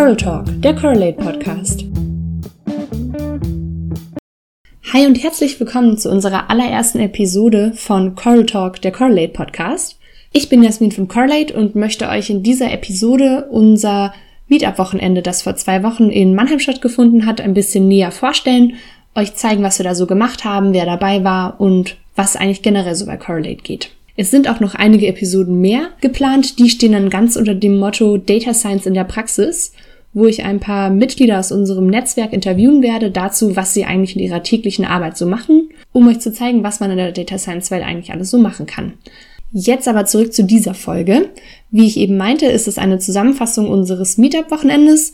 Coral Talk, der Correlate Podcast. Hi und herzlich willkommen zu unserer allerersten Episode von Coral Talk, der Correlate Podcast. Ich bin Jasmin von Correlate und möchte euch in dieser Episode unser Meetup-Wochenende, das vor zwei Wochen in Mannheim stattgefunden hat, ein bisschen näher vorstellen, euch zeigen, was wir da so gemacht haben, wer dabei war und was eigentlich generell so bei Correlate geht. Es sind auch noch einige Episoden mehr geplant. Die stehen dann ganz unter dem Motto Data Science in der Praxis, wo ich ein paar Mitglieder aus unserem Netzwerk interviewen werde dazu, was sie eigentlich in ihrer täglichen Arbeit so machen, um euch zu zeigen, was man in der Data Science Welt eigentlich alles so machen kann. Jetzt aber zurück zu dieser Folge. Wie ich eben meinte, ist es eine Zusammenfassung unseres Meetup-Wochenendes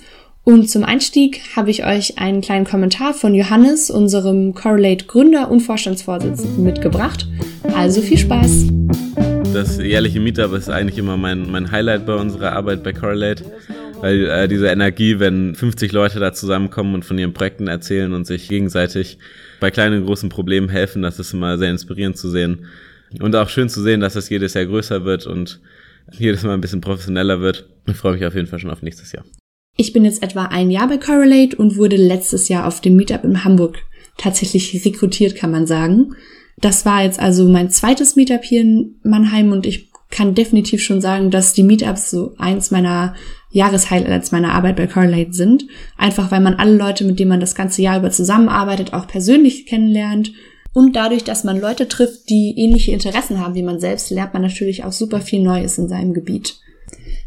und zum Einstieg habe ich euch einen kleinen Kommentar von Johannes, unserem Correlate Gründer und Vorstandsvorsitzenden, mitgebracht. Also viel Spaß! Das jährliche Meetup ist eigentlich immer mein, mein Highlight bei unserer Arbeit bei Correlate, weil äh, diese Energie, wenn 50 Leute da zusammenkommen und von ihren Projekten erzählen und sich gegenseitig bei kleinen und großen Problemen helfen, das ist immer sehr inspirierend zu sehen. Und auch schön zu sehen, dass es jedes Jahr größer wird und jedes Mal ein bisschen professioneller wird. Ich freue mich auf jeden Fall schon auf nächstes Jahr. Ich bin jetzt etwa ein Jahr bei Correlate und wurde letztes Jahr auf dem Meetup in Hamburg tatsächlich rekrutiert, kann man sagen. Das war jetzt also mein zweites Meetup hier in Mannheim und ich kann definitiv schon sagen, dass die Meetups so eins meiner Jahreshighlights meiner Arbeit bei Correlate sind. Einfach weil man alle Leute, mit denen man das ganze Jahr über zusammenarbeitet, auch persönlich kennenlernt. Und dadurch, dass man Leute trifft, die ähnliche Interessen haben wie man selbst, lernt man natürlich auch super viel Neues in seinem Gebiet.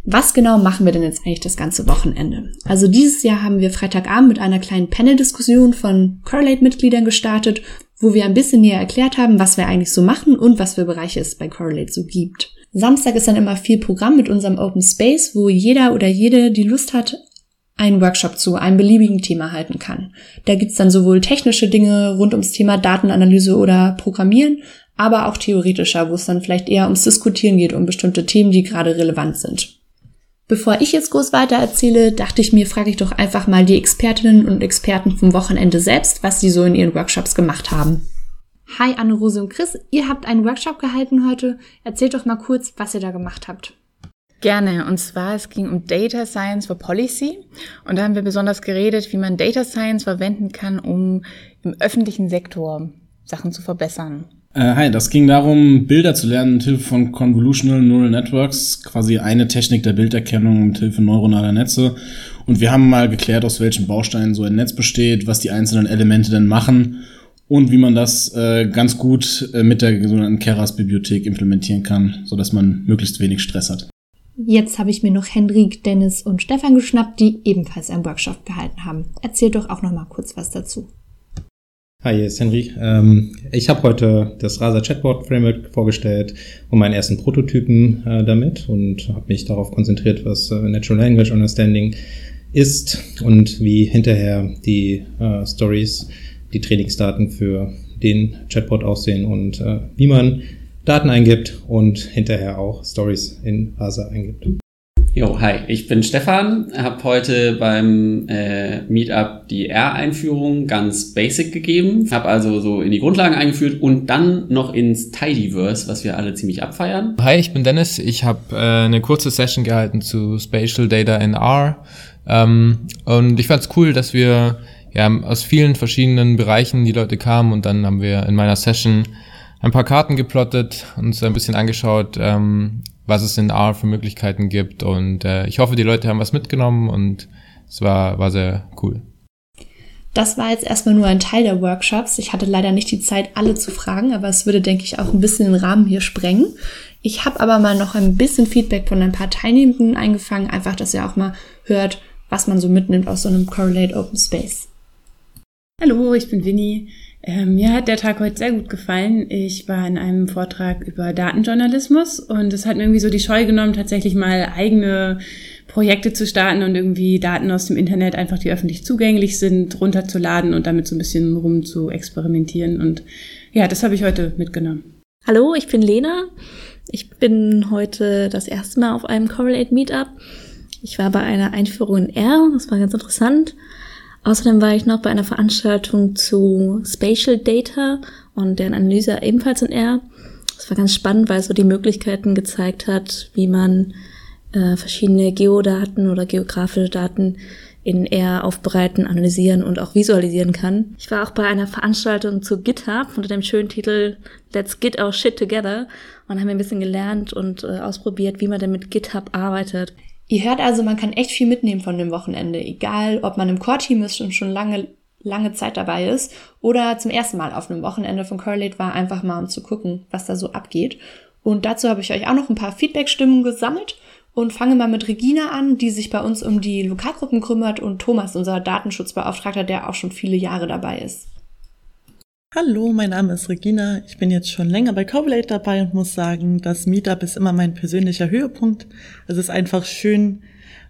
Was genau machen wir denn jetzt eigentlich das ganze Wochenende? Also dieses Jahr haben wir Freitagabend mit einer kleinen Panel-Diskussion von Correlate-Mitgliedern gestartet, wo wir ein bisschen näher erklärt haben, was wir eigentlich so machen und was für Bereiche es bei Correlate so gibt. Samstag ist dann immer viel Programm mit unserem Open Space, wo jeder oder jede, die Lust hat, einen Workshop zu einem beliebigen Thema halten kann. Da gibt's dann sowohl technische Dinge rund ums Thema Datenanalyse oder Programmieren, aber auch theoretischer, wo es dann vielleicht eher ums Diskutieren geht, um bestimmte Themen, die gerade relevant sind. Bevor ich jetzt groß weiter erzähle, dachte ich mir, frage ich doch einfach mal die Expertinnen und Experten vom Wochenende selbst, was sie so in ihren Workshops gemacht haben. Hi Anne-Rose und Chris, ihr habt einen Workshop gehalten heute. Erzählt doch mal kurz, was ihr da gemacht habt. Gerne. Und zwar, es ging um Data Science for Policy. Und da haben wir besonders geredet, wie man Data Science verwenden kann, um im öffentlichen Sektor Sachen zu verbessern. Äh, hi, das ging darum, Bilder zu lernen mit Hilfe von Convolutional Neural Networks, quasi eine Technik der Bilderkennung mit Hilfe neuronaler Netze. Und wir haben mal geklärt, aus welchen Bausteinen so ein Netz besteht, was die einzelnen Elemente denn machen und wie man das äh, ganz gut äh, mit der sogenannten Keras-Bibliothek implementieren kann, sodass man möglichst wenig Stress hat. Jetzt habe ich mir noch Hendrik, Dennis und Stefan geschnappt, die ebenfalls einen Workshop gehalten haben. Erzählt doch auch noch mal kurz was dazu. Hi, hier ist Henry. Ähm, ich habe heute das Rasa Chatbot Framework vorgestellt und meinen ersten Prototypen äh, damit und habe mich darauf konzentriert, was äh, Natural Language Understanding ist und wie hinterher die äh, Stories, die Trainingsdaten für den Chatbot aussehen und äh, wie man Daten eingibt und hinterher auch Stories in Rasa eingibt. Jo, hi, ich bin Stefan, habe heute beim äh, Meetup die R-Einführung ganz basic gegeben, habe also so in die Grundlagen eingeführt und dann noch ins Tidyverse, was wir alle ziemlich abfeiern. Hi, ich bin Dennis, ich habe äh, eine kurze Session gehalten zu Spatial Data in R ähm, und ich fand es cool, dass wir ja aus vielen verschiedenen Bereichen die Leute kamen und dann haben wir in meiner Session ein paar Karten geplottet, uns ein bisschen angeschaut, ähm, was es in R für Möglichkeiten gibt. Und äh, ich hoffe, die Leute haben was mitgenommen und es war, war sehr cool. Das war jetzt erstmal nur ein Teil der Workshops. Ich hatte leider nicht die Zeit, alle zu fragen, aber es würde, denke ich, auch ein bisschen den Rahmen hier sprengen. Ich habe aber mal noch ein bisschen Feedback von ein paar Teilnehmenden eingefangen, einfach, dass ihr auch mal hört, was man so mitnimmt aus so einem Correlate Open Space. Hallo, ich bin Winnie. Ähm, mir hat der Tag heute sehr gut gefallen. Ich war in einem Vortrag über Datenjournalismus und es hat mir irgendwie so die Scheu genommen, tatsächlich mal eigene Projekte zu starten und irgendwie Daten aus dem Internet einfach, die öffentlich zugänglich sind, runterzuladen und damit so ein bisschen rum zu experimentieren. Und ja, das habe ich heute mitgenommen. Hallo, ich bin Lena. Ich bin heute das erste Mal auf einem Correlate Meetup. Ich war bei einer Einführung in R, das war ganz interessant. Außerdem war ich noch bei einer Veranstaltung zu Spatial Data und deren Analyse ebenfalls in R. Das war ganz spannend, weil es so die Möglichkeiten gezeigt hat, wie man äh, verschiedene Geodaten oder geografische Daten in R aufbereiten, analysieren und auch visualisieren kann. Ich war auch bei einer Veranstaltung zu GitHub unter dem schönen Titel Let's Git Our Shit Together und haben ein bisschen gelernt und äh, ausprobiert, wie man denn mit GitHub arbeitet. Ihr hört also, man kann echt viel mitnehmen von dem Wochenende, egal ob man im Core-Team ist und schon lange, lange Zeit dabei ist oder zum ersten Mal auf einem Wochenende von Correlate war, einfach mal um zu gucken, was da so abgeht. Und dazu habe ich euch auch noch ein paar Feedback-Stimmen gesammelt und fange mal mit Regina an, die sich bei uns um die Lokalgruppen kümmert und Thomas, unser Datenschutzbeauftragter, der auch schon viele Jahre dabei ist. Hallo, mein Name ist Regina. Ich bin jetzt schon länger bei Correlate dabei und muss sagen, das Meetup ist immer mein persönlicher Höhepunkt. Es ist einfach schön,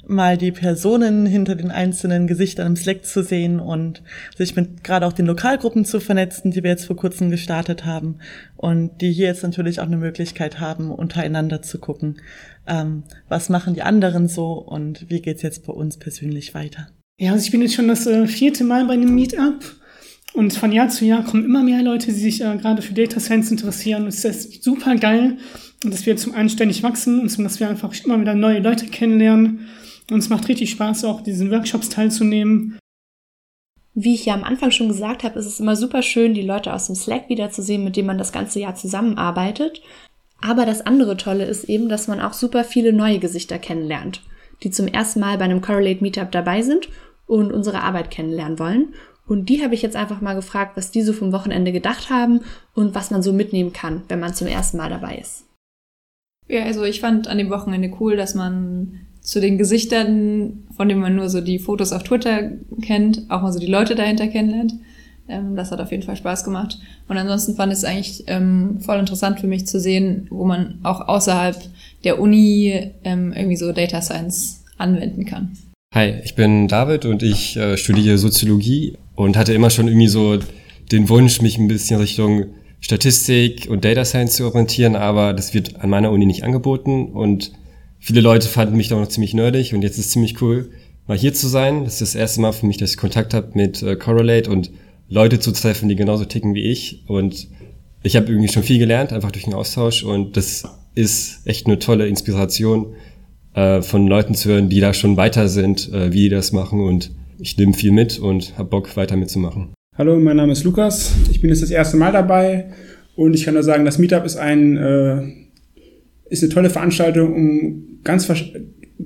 mal die Personen hinter den einzelnen Gesichtern im Slack zu sehen und sich mit gerade auch den Lokalgruppen zu vernetzen, die wir jetzt vor kurzem gestartet haben und die hier jetzt natürlich auch eine Möglichkeit haben, untereinander zu gucken, ähm, was machen die anderen so und wie geht's jetzt bei uns persönlich weiter. Ja, also ich bin jetzt schon das äh, vierte Mal bei einem Meetup und von Jahr zu Jahr kommen immer mehr Leute, die sich äh, gerade für Data Science interessieren. Und es ist super geil, dass wir zum einen ständig wachsen und dass wir einfach immer wieder neue Leute kennenlernen und es macht richtig Spaß, auch diesen Workshops teilzunehmen. Wie ich ja am Anfang schon gesagt habe, ist es immer super schön, die Leute aus dem Slack wiederzusehen, mit denen man das ganze Jahr zusammenarbeitet. Aber das andere Tolle ist eben, dass man auch super viele neue Gesichter kennenlernt, die zum ersten Mal bei einem Correlate Meetup dabei sind und unsere Arbeit kennenlernen wollen. Und die habe ich jetzt einfach mal gefragt, was die so vom Wochenende gedacht haben und was man so mitnehmen kann, wenn man zum ersten Mal dabei ist. Ja, also ich fand an dem Wochenende cool, dass man zu den Gesichtern, von denen man nur so die Fotos auf Twitter kennt, auch mal so die Leute dahinter kennenlernt. Ähm, das hat auf jeden Fall Spaß gemacht. Und ansonsten fand ich es eigentlich ähm, voll interessant für mich zu sehen, wo man auch außerhalb der Uni ähm, irgendwie so Data Science anwenden kann. Hi, ich bin David und ich äh, studiere Soziologie und hatte immer schon irgendwie so den Wunsch, mich ein bisschen Richtung Statistik und Data Science zu orientieren, aber das wird an meiner Uni nicht angeboten und Viele Leute fanden mich da noch ziemlich nerdig und jetzt ist es ziemlich cool, mal hier zu sein. Das ist das erste Mal für mich, dass ich Kontakt habe mit äh, Correlate und Leute zu treffen, die genauso ticken wie ich. Und ich habe irgendwie schon viel gelernt, einfach durch den Austausch. Und das ist echt eine tolle Inspiration, äh, von Leuten zu hören, die da schon weiter sind, äh, wie die das machen. Und ich nehme viel mit und habe Bock, weiter mitzumachen. Hallo, mein Name ist Lukas. Ich bin jetzt das erste Mal dabei. Und ich kann nur sagen, das Meetup ist ein äh, ist eine tolle Veranstaltung, um ganz,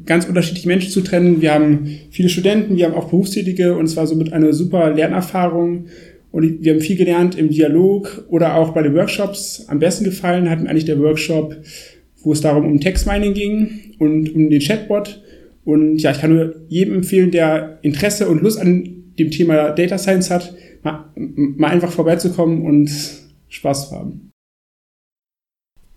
ganz unterschiedliche Menschen zu trennen. Wir haben viele Studenten, wir haben auch Berufstätige und es war somit eine super Lernerfahrung. Und wir haben viel gelernt im Dialog oder auch bei den Workshops. Am besten gefallen hat mir eigentlich der Workshop, wo es darum um Textmining ging und um den Chatbot. Und ja, ich kann nur jedem empfehlen, der Interesse und Lust an dem Thema Data Science hat, mal, mal einfach vorbeizukommen und Spaß zu haben.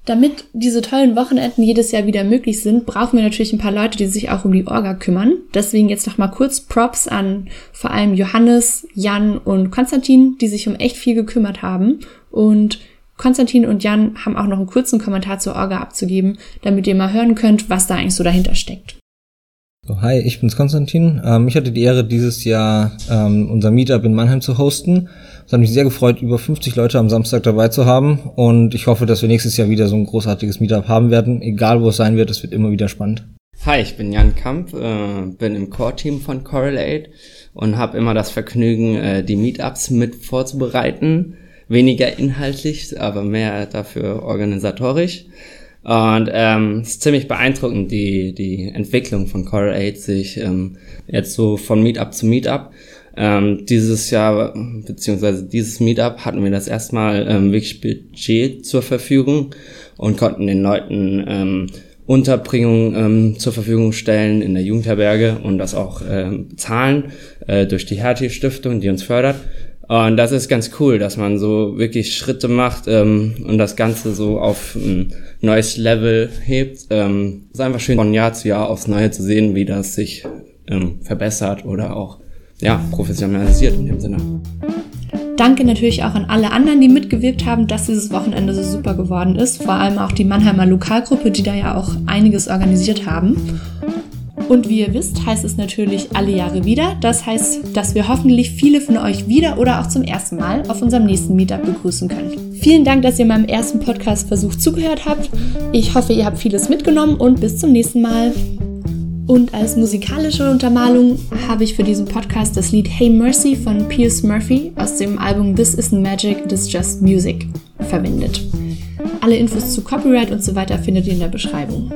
Damit diese tollen Wochenenden jedes Jahr wieder möglich sind, brauchen wir natürlich ein paar Leute, die sich auch um die Orga kümmern. Deswegen jetzt noch mal kurz Props an vor allem Johannes, Jan und Konstantin, die sich um echt viel gekümmert haben. Und Konstantin und Jan haben auch noch einen kurzen Kommentar zur Orga abzugeben, damit ihr mal hören könnt, was da eigentlich so dahinter steckt. So, hi, ich bin's Konstantin. Ähm, ich hatte die Ehre, dieses Jahr ähm, unser Meetup in Mannheim zu hosten. Es hat mich sehr gefreut, über 50 Leute am Samstag dabei zu haben. Und ich hoffe, dass wir nächstes Jahr wieder so ein großartiges Meetup haben werden. Egal, wo es sein wird, es wird immer wieder spannend. Hi, ich bin Jan Kamp, äh, bin im Core-Team von Correlate und habe immer das Vergnügen, äh, die Meetups mit vorzubereiten. Weniger inhaltlich, aber mehr dafür organisatorisch. Und ähm, es ist ziemlich beeindruckend, die, die Entwicklung von Correlate sich ähm, jetzt so von Meetup zu Meetup. Ähm, dieses Jahr, beziehungsweise dieses Meetup hatten wir das erstmal ähm, wirklich Budget zur Verfügung und konnten den Leuten ähm, Unterbringung ähm, zur Verfügung stellen in der Jugendherberge und das auch ähm, bezahlen äh, durch die Hertie Stiftung, die uns fördert. Und das ist ganz cool, dass man so wirklich Schritte macht ähm, und das Ganze so auf ein neues Level hebt. Ähm, ist einfach schön, von Jahr zu Jahr aufs Neue zu sehen, wie das sich ähm, verbessert oder auch ja, professionalisiert in dem Sinne. Danke natürlich auch an alle anderen, die mitgewirkt haben, dass dieses Wochenende so super geworden ist. Vor allem auch die Mannheimer Lokalgruppe, die da ja auch einiges organisiert haben. Und wie ihr wisst, heißt es natürlich alle Jahre wieder. Das heißt, dass wir hoffentlich viele von euch wieder oder auch zum ersten Mal auf unserem nächsten Meetup begrüßen können. Vielen Dank, dass ihr meinem ersten Podcast-Versuch zugehört habt. Ich hoffe, ihr habt vieles mitgenommen und bis zum nächsten Mal. Und als musikalische Untermalung habe ich für diesen Podcast das Lied Hey Mercy von Pierce Murphy aus dem Album This Isn't Magic, This Just Music verwendet. Alle Infos zu Copyright und so weiter findet ihr in der Beschreibung.